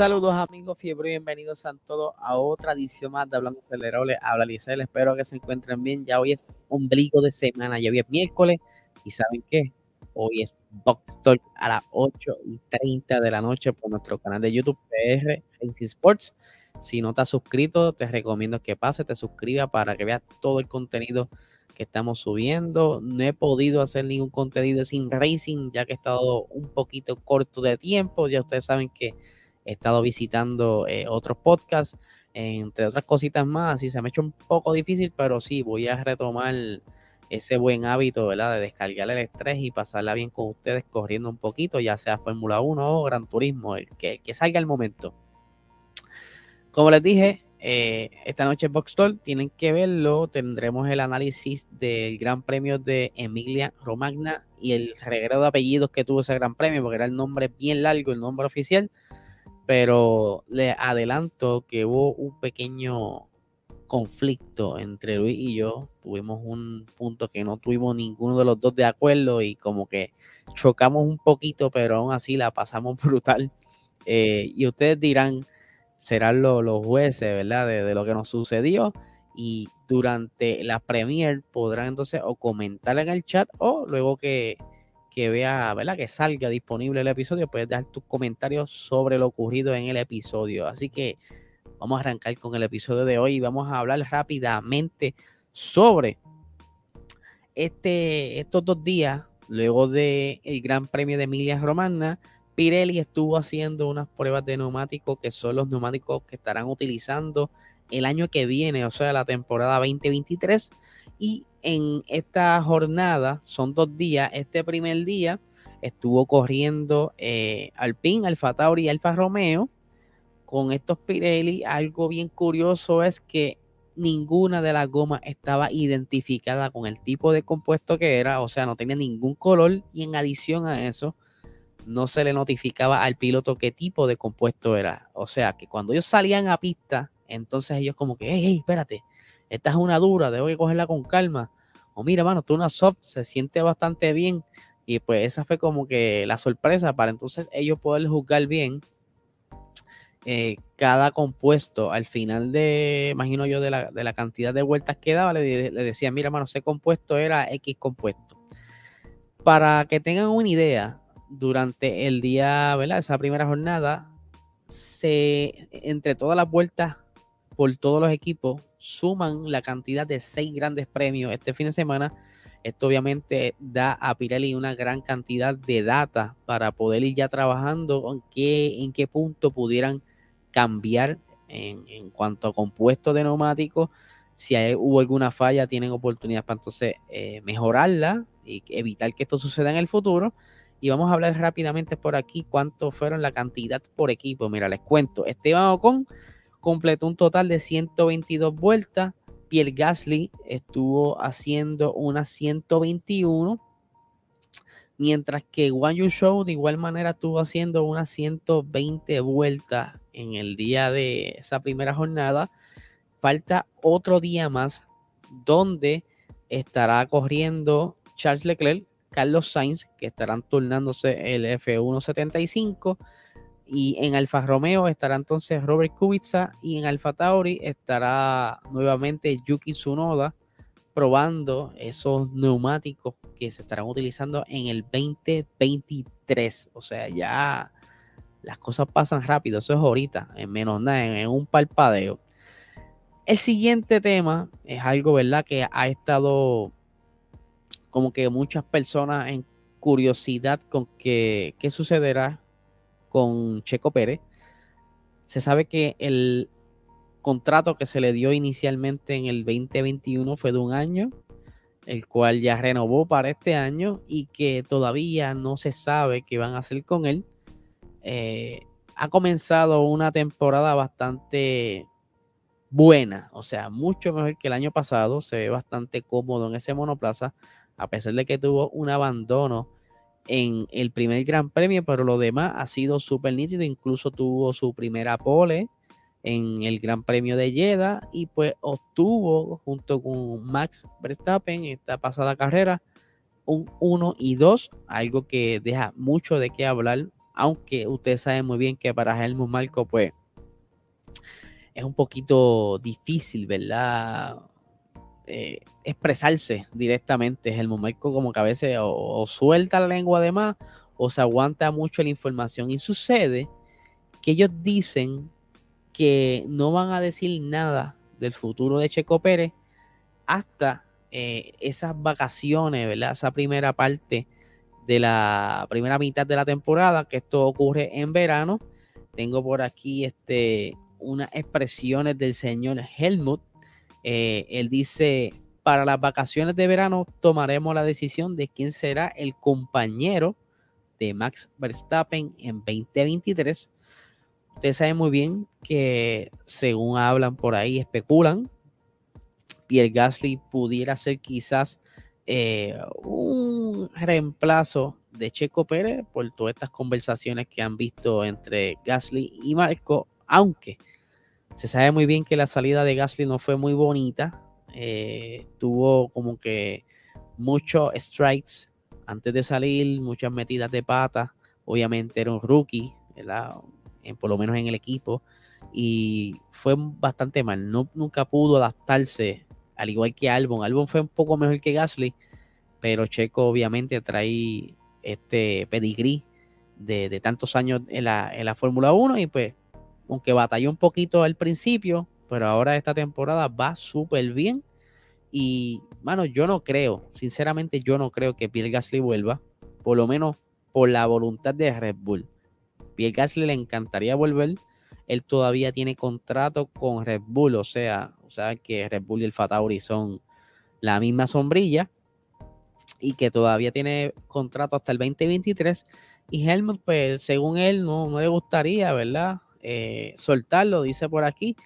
Saludos amigos fiebre y bienvenidos a todos a otra edición más de Hablando Acelerable. Habla Licel, espero que se encuentren bien. Ya hoy es ombligo de semana, ya hoy es miércoles y ¿saben qué? Hoy es Box Talk a las 8 y 30 de la noche por nuestro canal de YouTube PR Sports. Si no te has suscrito, te recomiendo que pases, te suscribas para que veas todo el contenido que estamos subiendo. No he podido hacer ningún contenido sin racing, ya que he estado un poquito corto de tiempo. Ya ustedes saben que he estado visitando eh, otros podcasts, entre otras cositas más, así se me ha hecho un poco difícil, pero sí, voy a retomar ese buen hábito. De descargar el estrés y pasarla bien con ustedes corriendo un poquito, ya sea Fórmula 1 o Gran Turismo, el que, salga el momento. Como les dije, eh, esta noche en Box tienen que verlo, tendremos el análisis del Gran Premio de Emilia Romagna y el regreso de apellidos que tuvo ese Gran Premio, porque era el nombre bien largo, el nombre oficial pero le adelanto que hubo un pequeño conflicto entre Luis y yo. Tuvimos un punto que no tuvimos ninguno de los dos de acuerdo y como que chocamos un poquito, pero aún así la pasamos brutal. Eh, y ustedes dirán, serán los jueces, ¿verdad? De, de, lo que nos sucedió. Y durante la premier podrán entonces o comentar en el chat o luego que que vea, ¿verdad? Que salga disponible el episodio, puedes dejar tus comentarios sobre lo ocurrido en el episodio. Así que vamos a arrancar con el episodio de hoy y vamos a hablar rápidamente sobre este, estos dos días, luego del el Gran Premio de Emilia Romagna. Pirelli estuvo haciendo unas pruebas de neumáticos que son los neumáticos que estarán utilizando el año que viene, o sea, la temporada 2023. Y en esta jornada, son dos días, este primer día estuvo corriendo eh, Alpine, Alfa Tauri y Alfa Romeo con estos Pirelli. Algo bien curioso es que ninguna de las gomas estaba identificada con el tipo de compuesto que era, o sea, no tenía ningún color y en adición a eso, no se le notificaba al piloto qué tipo de compuesto era. O sea, que cuando ellos salían a pista, entonces ellos como que, hey, hey, espérate, esta es una dura, debo que cogerla con calma. O mira, mano, tú una soft, se siente bastante bien. Y pues esa fue como que la sorpresa para entonces ellos poder juzgar bien eh, cada compuesto. Al final de, imagino yo, de la, cantidad de vueltas que daba, le, le decía, mira, mano, ese compuesto era X compuesto. Para que tengan una idea, durante el día, ¿verdad? Esa primera jornada, se, entre todas las vueltas por todos los equipos, suman la cantidad de seis grandes premios este fin de semana. Esto obviamente da a Pirelli una gran cantidad de data para poder ir ya trabajando en qué, en qué punto pudieran cambiar en, cuanto a compuestos de neumáticos. Si hubo alguna falla, tienen oportunidad para entonces eh, mejorarla y evitar que esto suceda en el futuro. Y vamos a hablar rápidamente por aquí cuánto fueron la cantidad por equipo. Mira, les cuento. Esteban Ocon completó un total de 122 vueltas. Pierre Gasly estuvo haciendo unas 121. Mientras que Wang Yu Show de igual manera estuvo haciendo unas 120 vueltas en el día de esa primera jornada. Falta otro día más donde estará corriendo Charles Leclerc, Carlos Sainz, que estarán turnándose el F175 y en Alfa Romeo estará entonces Robert Kubica y en Alfa Tauri estará nuevamente Yuki Tsunoda probando esos neumáticos que se estarán utilizando en el 2023. O sea, ya las cosas pasan rápido, eso es ahorita, en menos nada, en, un palpadeo. El siguiente tema es algo, ¿verdad? Que ha estado como que muchas personas en curiosidad con qué sucederá con Checo Pérez. Se sabe que el contrato que se le dio inicialmente en el 2021 fue de un año, el cual ya renovó para este año y que todavía no se sabe qué van a hacer con él. Eh, ha comenzado una temporada bastante buena, o sea, mucho mejor que el año pasado. Se ve bastante cómodo en ese monoplaza, a pesar de que tuvo un abandono en el primer Gran Premio, pero lo demás ha sido súper nítido. Incluso tuvo su primera pole en el Gran Premio de Jeddah y pues obtuvo junto con Max Verstappen esta pasada carrera un 1 y 2, algo que deja mucho de qué hablar aunque ustedes saben muy bien que para Helmut Marco, pues, es un poquito difícil, ¿verdad? Eh, expresarse directamente. Helmut Marco como que a veces o, suelta la lengua de más o se aguanta mucho la información y sucede que ellos dicen que no van a decir nada del futuro de Checo Pérez hasta eh, esas vacaciones, ¿verdad? Esa primera parte de la primera mitad de la temporada, que esto ocurre en verano. Tengo por aquí este, unas expresiones del señor Helmut. Eh, él dice, para las vacaciones de verano tomaremos la decisión de quién será el compañero de Max Verstappen en 2023. Ustedes saben muy bien que según hablan por ahí, especulan, Pierre Gasly pudiera ser quizás eh, un reemplazo de Checo Pérez por todas estas conversaciones que han visto entre Gasly y Marco, aunque se sabe muy bien que la salida de Gasly no fue muy bonita, eh, tuvo como que muchos strikes antes de salir, muchas metidas de pata, obviamente era un rookie, En, por lo menos en el equipo, y fue bastante mal, no, nunca pudo adaptarse al igual que Albon. Albon fue un poco mejor que Gasly, pero Checo obviamente trae este pedigrí de, tantos años en la, en la Fórmula 1 y pues, aunque batalló un poquito al principio, pero ahora esta temporada va súper bien. Y, mano, yo no creo, sinceramente yo no creo que Pierre Gasly vuelva, por lo menos por la voluntad de Red Bull. Pierre Gasly le encantaría volver, él todavía tiene contrato con Red Bull, o sea, o sea que Red Bull y el Fatauri son la misma sombrilla y que todavía tiene contrato hasta el 2023. Y Helmut, pues según él, no, no le gustaría, ¿verdad? Eh, soltarlo, dice por aquí.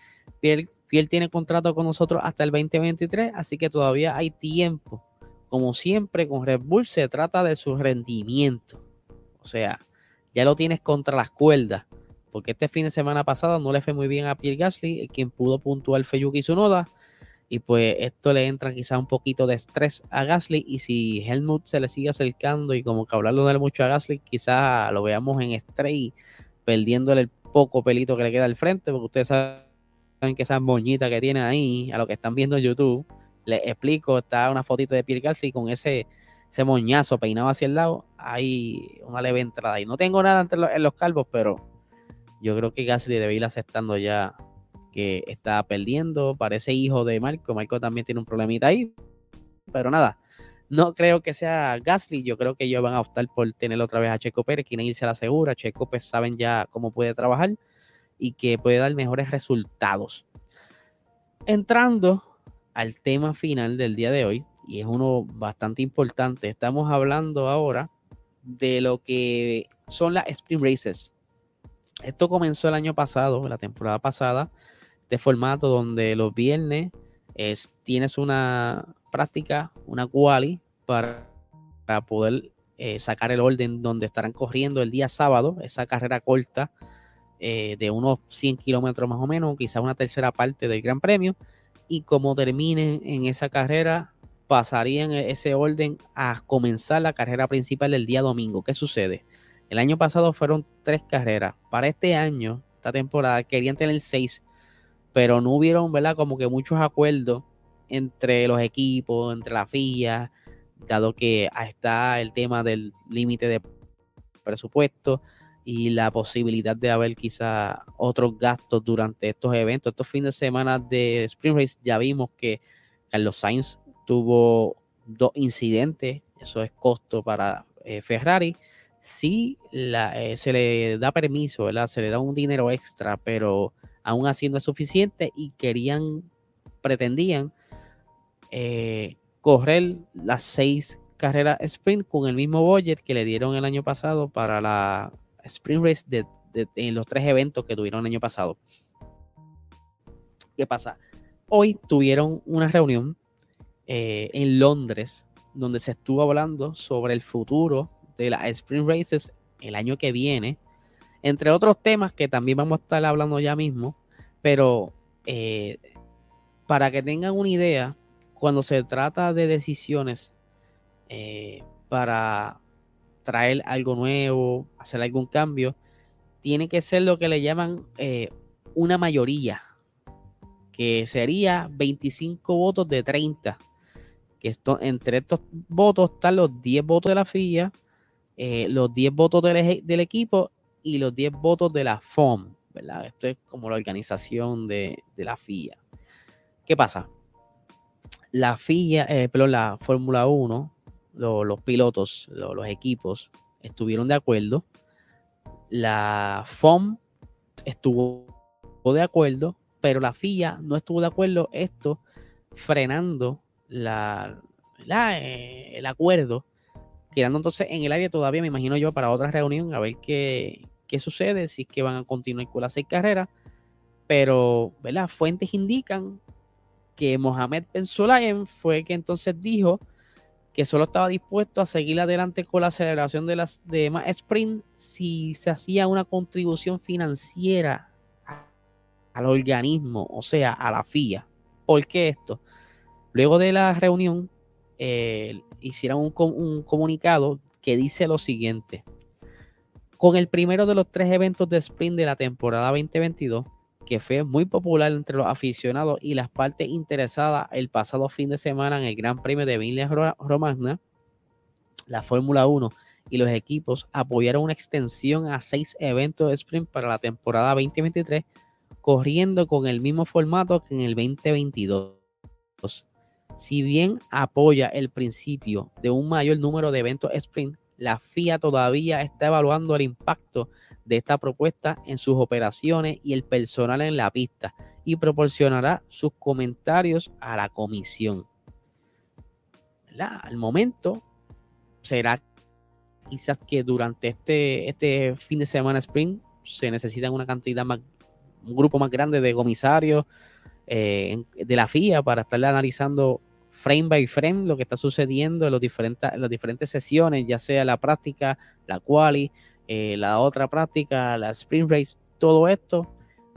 Pierre, Pierre tiene contrato con nosotros hasta el 2023, así que todavía hay tiempo. Como siempre, con Red Bull se trata de su rendimiento. O sea, ya lo tienes contra las cuerdas porque este fin de semana pasado no le fue muy bien a Pierre Gasly, quien pudo puntuar Feyuki Tsunoda, y pues esto le entra quizá un poquito de estrés a Gasly, y si Helmut se le sigue acercando y como que hablarlo mucho a Gasly, quizá lo veamos en estrés perdiéndole el poco pelito que le queda al frente, porque ustedes saben que esa moñita que tiene ahí, a lo que están viendo en YouTube, les explico, está una fotito de Pierre Gasly con ese ese moñazo peinado hacia el lado, hay una leve entrada. Y no tengo nada entre en los calvos, pero yo creo que Gasly debe ir aceptando ya que está perdiendo. Parece hijo de Marco. Marco también tiene un problemita ahí. Pero nada, no creo que sea Gasly. Yo creo que ellos van a optar por tener otra vez a Checo Pérez. Quieren irse a la segura. Checo pues saben ya cómo puede trabajar y que puede dar mejores resultados. Entrando al tema final del día de hoy, y es uno bastante importante, estamos hablando ahora de lo que son las Sprint Races. Esto comenzó el año pasado, la temporada pasada, de formato donde los viernes es, tienes una práctica, una quali para, poder eh, sacar el orden donde estarán corriendo el día sábado, esa carrera corta eh, de unos 100 kilómetros más o menos, quizás una tercera parte del Gran Premio. Y como terminen en esa carrera, pasarían e-, ese orden a comenzar la carrera principal del día domingo. ¿Qué sucede? El año pasado fueron tres carreras. Para este año, esta temporada, querían tener seis, pero no hubieron, ¿verdad? Como que muchos acuerdos entre los equipos, entre la FIA, dado que está el tema del límite de presupuesto y la posibilidad de haber quizá otros gastos durante estos eventos. Estos fines de semana de Spring Race ya vimos que Carlos Sainz tuvo dos incidentes, eso es costo para eh, Ferrari sí la, eh, se le da permiso, ¿verdad? Se le da un dinero extra, pero aún así no es suficiente y querían, pretendían eh, correr las seis carreras sprint con el mismo budget que le dieron el año pasado para la sprint race de, en los tres eventos que tuvieron el año pasado. ¿Qué pasa? Hoy tuvieron una reunión eh, en Londres donde se estuvo hablando sobre el futuro de las Sprint Races el año que viene, entre otros temas que también vamos a estar hablando ya mismo, pero eh, para que tengan una idea, cuando se trata de decisiones eh, para traer algo nuevo, hacer algún cambio, tiene que ser lo que le llaman eh, una mayoría, que sería 25 votos de 30. Que entre estos votos están los 10 votos de la FIA, los 10 votos del, equipo y los 10 votos de la FOM, ¿verdad? Esto es como la organización de, de la FIA. ¿Qué pasa? La FIA, eh, pero la Fórmula 1, los pilotos, los equipos estuvieron de acuerdo. La FOM estuvo de acuerdo, pero la FIA no estuvo de acuerdo. Esto frenando la, eh, el acuerdo, quedando entonces en el área todavía, me imagino yo, para otra reunión, a ver qué, qué sucede, si es que van a continuar con las seis carreras. Pero, ¿verdad? Fuentes indican que Mohamed Ben Sulayem fue que entonces dijo que solo estaba dispuesto a seguir adelante con la celebración de las demás sprint si se hacía una contribución financiera al organismo, o sea, a la FIA. ¿Por qué esto? Luego de la reunión, eh, hicieron un comunicado que dice lo siguiente. Con el primero de los tres eventos de sprint de la temporada 2022, que fue muy popular entre los aficionados y las partes interesadas el pasado fin de semana en el Gran Premio de Emilia Romagna, la Fórmula 1 y los equipos apoyaron una extensión a seis eventos de sprint para la temporada 2023, corriendo con el mismo formato que en el 2022. Si bien apoya el principio de un mayor número de eventos sprint, la FIA todavía está evaluando el impacto de esta propuesta en sus operaciones y el personal en la pista y proporcionará sus comentarios a la comisión. Al momento será quizás que durante este, este fin de semana sprint se necesita una cantidad más, un grupo más grande de comisarios eh, de la FIA para estar analizando frame by frame lo que está sucediendo en, los diferentes, en las diferentes sesiones, ya sea la práctica, la quali, eh, la otra práctica, la sprint race, todo esto,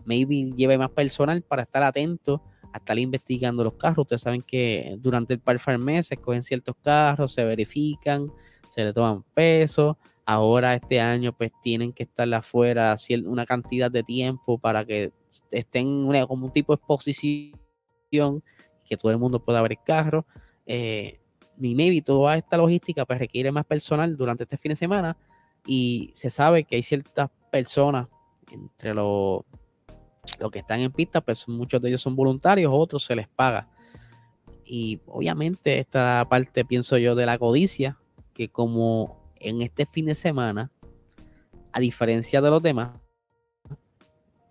maybe lleve más personal para estar atento a estar investigando los carros. Ustedes saben que durante el par mes se escogen ciertos carros, se verifican, se le toman peso. Ahora este año pues tienen que estar afuera una cantidad de tiempo para que estén como un tipo de exposición que todo el mundo pueda el carro. Eh, y maybe toda esta logística pues requiere más personal durante este fin de semana y se sabe que hay ciertas personas entre los, que están en pista, pues muchos de ellos son voluntarios, otros se les paga. Y obviamente esta parte, pienso yo, de la codicia, que como en este fin de semana, a diferencia de los demás,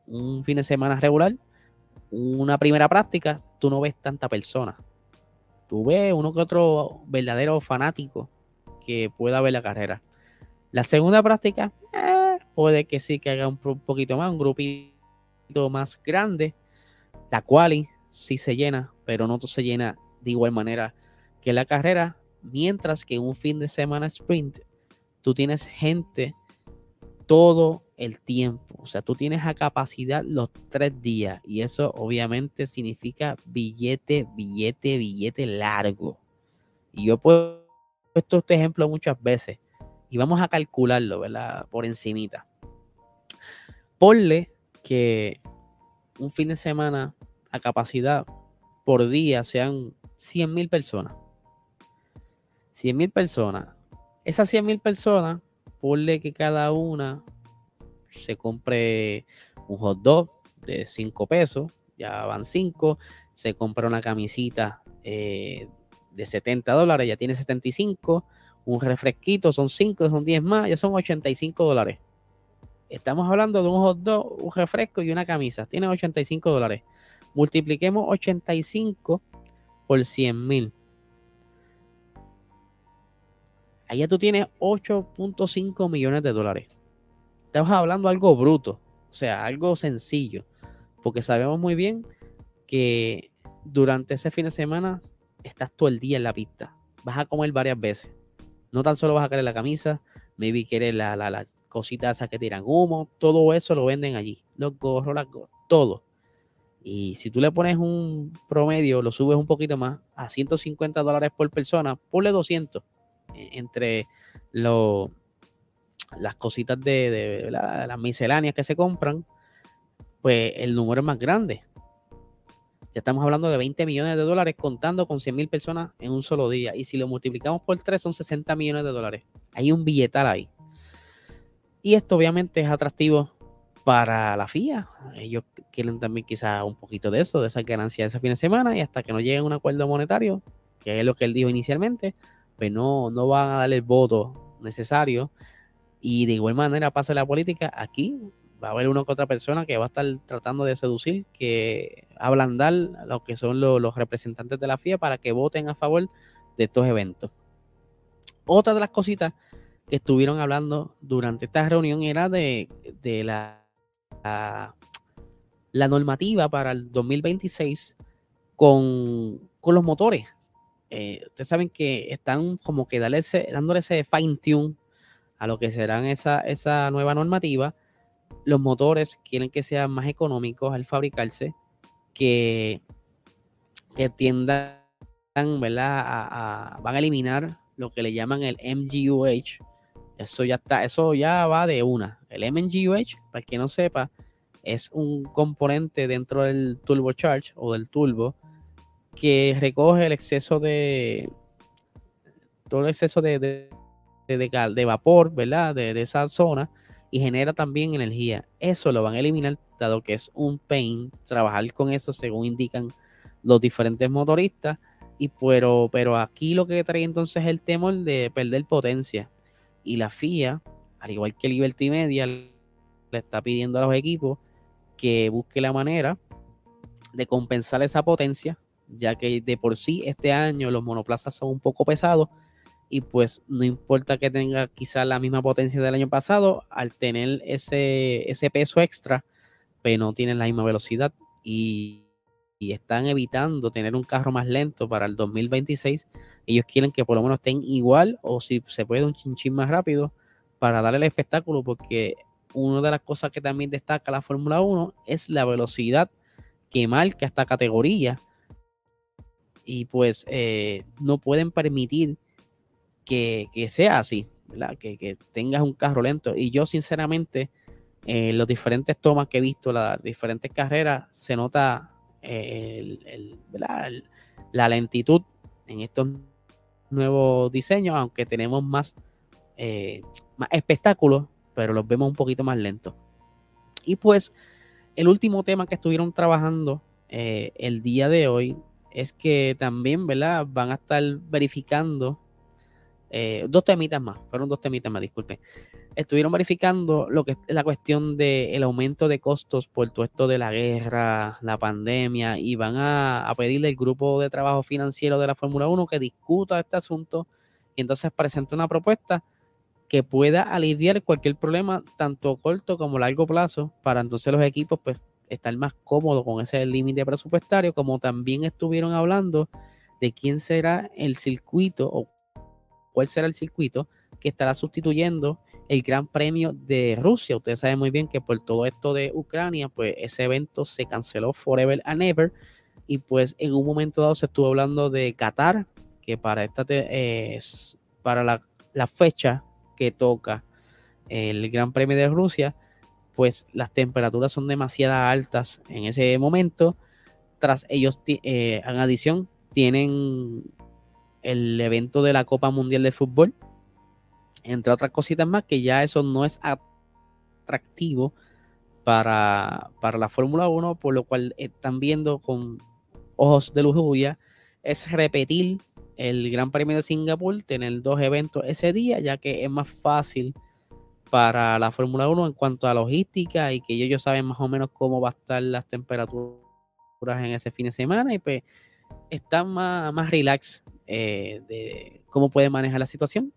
un fin de semana regular, una primera práctica, tú no ves tanta persona. Tú ves uno que otro verdadero fanático que pueda ver la carrera. La segunda práctica, eh, puede que sí que haga un, poquito más, un grupito más grande. La quali sí se llena, pero no se llena de igual manera que la carrera. Mientras que un fin de semana sprint, tú tienes gente todo el tiempo. O sea, tú tienes a capacidad los tres días. Y eso obviamente significa billete, billete, billete largo. Y yo puedo puesto este ejemplo muchas veces y vamos a calcularlo, ¿verdad? Por encimita. Ponle que un fin de semana a capacidad por día sean 100 mil personas. 100 mil personas. Esas 100 mil personas, ponle que cada una se compre un hot dog de 5 pesos, ya van 5, se compra una camisita eh, de 70 dólares, ya tiene 75, un refresquito, son 5, son 10 más, ya son 85 dólares. Estamos hablando de un hot dog, un refresco y una camisa. Tiene 85 dólares. Multipliquemos 85 por 100 mil. Allá tú tienes 8.5 millones de dólares. Estamos hablando algo bruto, o sea, algo sencillo. Porque sabemos muy bien que durante ese fin de semana estás todo el día en la pista. Vas a comer varias veces. No tan solo vas a querer la camisa, maybe quieres la, la, la que tiran humo, todo eso lo venden allí. Los gorros, las gorros, todo. Y si tú le pones un promedio, lo subes un poquito más a 150 dólares por persona, ponle 200 e, entre lo, las cositas de, las misceláneas que se compran, pues el número es más grande. Ya estamos hablando de 20 millones de dólares contando con 100 mil personas en un solo día. Y si lo multiplicamos por 3 son 60 millones de dólares. Hay un billetal ahí. Y esto obviamente es atractivo para la FIA. Ellos quieren también quizás un poquito de eso, de esa ganancia de ese fin de semana. Y hasta que no lleguen a un acuerdo monetario, que es lo que él dijo inicialmente, pues no, no van a darle el voto necesario. Y de igual manera pasa la política, aquí va a haber una u otra persona que va a estar tratando de seducir, que ablandar a lo que son los, representantes de la FIA para que voten a favor de estos eventos. Otra de las cositas que estuvieron hablando durante esta reunión era de, la, la, normativa para el 2026 con, los motores. Eh, ustedes saben que están como que dándole ese fine tune a lo que serán esa, esa nueva normativa los motores quieren que sean más económicos al fabricarse, que, que tiendan, ¿verdad? A, van a eliminar lo que le llaman el MGUH. Eso ya está, eso ya va de una. El MGUH, para que no sepa, es un componente dentro del turbocharge o del turbo que recoge el exceso de todo el exceso de, de, vapor, ¿verdad? De, esa zona y genera también energía. Eso lo van a eliminar, dado que es un pain trabajar con eso según indican los diferentes motoristas. Y pero, pero aquí lo que trae entonces es el temor de perder potencia. Y la FIA, al igual que Liberty Media, le está pidiendo a los equipos que busque la manera de compensar esa potencia, ya que de por sí este año los monoplazas son un poco pesados y pues no importa que tenga quizás la misma potencia del año pasado, al tener ese, ese peso extra, pero pues no tienen la misma velocidad y, están evitando tener un carro más lento para el 2026. Ellos quieren que por lo menos estén igual o si se puede un chinchín más rápido para darle el espectáculo porque una de las cosas que también destaca la Fórmula 1 es la velocidad que marca esta categoría y pues eh, no pueden permitir que, sea así, Que, tengas un carro lento. Y yo, sinceramente, en eh, los diferentes tomas que he visto, las diferentes carreras, se nota eh, la lentitud en estos nuevos diseños, aunque tenemos más, eh, más espectáculos, pero los vemos un poquito más lentos. Y pues, el último tema que estuvieron trabajando el día de hoy es que también. Van a estar verificando eh, dos temitas más, fueron dos temitas más, disculpen. Estuvieron verificando lo que es la cuestión del aumento de costos por todo esto de la guerra, la pandemia, y van a, pedirle al grupo de trabajo financiero de la Fórmula 1 que discuta este asunto y entonces presente una propuesta que pueda aliviar cualquier problema, tanto corto como largo plazo, para entonces los equipos pues estar más cómodos con ese límite presupuestario, como también estuvieron hablando de quién será el circuito o cuál será el circuito que estará sustituyendo el Gran Premio de Rusia. Ustedes saben muy bien que por todo esto de Ucrania, pues ese evento se canceló forever and ever. Y pues en un momento dado se estuvo hablando de Qatar, que para esta es para la, la, fecha que toca el Gran Premio de Rusia, pues las temperaturas son demasiado altas en ese momento. Tras ellos, eh, en adición, tienen el evento de la Copa Mundial de Fútbol, entre otras cositas más, que ya eso no es atractivo para, para la Fórmula 1, por lo cual están viendo con ojos de lujuria, es repetir el Gran Premio de Singapur, tener dos eventos ese día, ya que es más fácil para la Fórmula 1 en cuanto a logística y que ellos saben más o menos cómo va a estar las temperaturas en ese fin de semana y pues están más, más relax eh, de cómo pueden manejar la situación.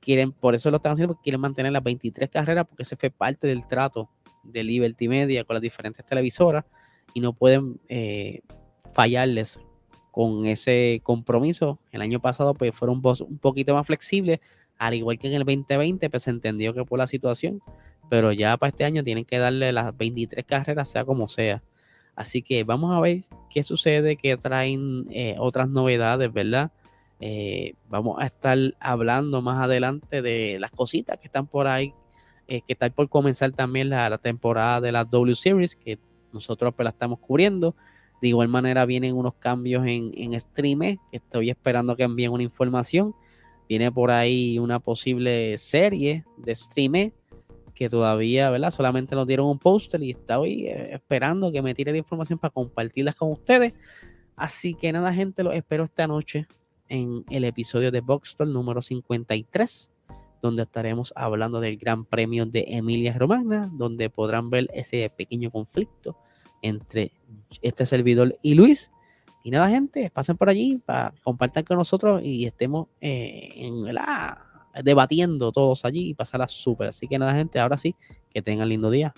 Quieren, por eso lo están haciendo, porque quieren mantener las 23 carreras, porque ese fue parte del trato de Liberty Media con las diferentes televisoras y no pueden eh, fallarles con ese compromiso. El año pasado pues fueron un poquito más flexibles, al igual que en el 2020 pues se entendió que por la situación, pero ya para este año tienen que darle las 23 carreras sea como sea. Así que vamos a ver qué sucede, qué traen eh, otras novedades, ¿verdad? Eh, vamos a estar hablando más adelante de las cositas que están por ahí que está por comenzar también la, temporada de la W Series, que nosotros pues, la estamos cubriendo. De igual manera vienen unos cambios en, en Stream, que estoy esperando que envíen una información. Viene por ahí una posible serie de Stream que todavía, ¿verdad? Solamente nos dieron un póster y estoy eh, esperando que me tire la información para compartirlas con ustedes. Así que nada, gente, los espero esta noche en el episodio de Boxstore número 53, donde estaremos hablando del Gran Premio de Emilia Romagna, donde podrán ver ese pequeño conflicto entre este servidor y Luis. Y nada, gente, pasen por allí para compartir con nosotros y estemos eh, en la debatiendo todos allí y pasarla súper. Así que nada, gente, ahora sí, que tengan lindo día.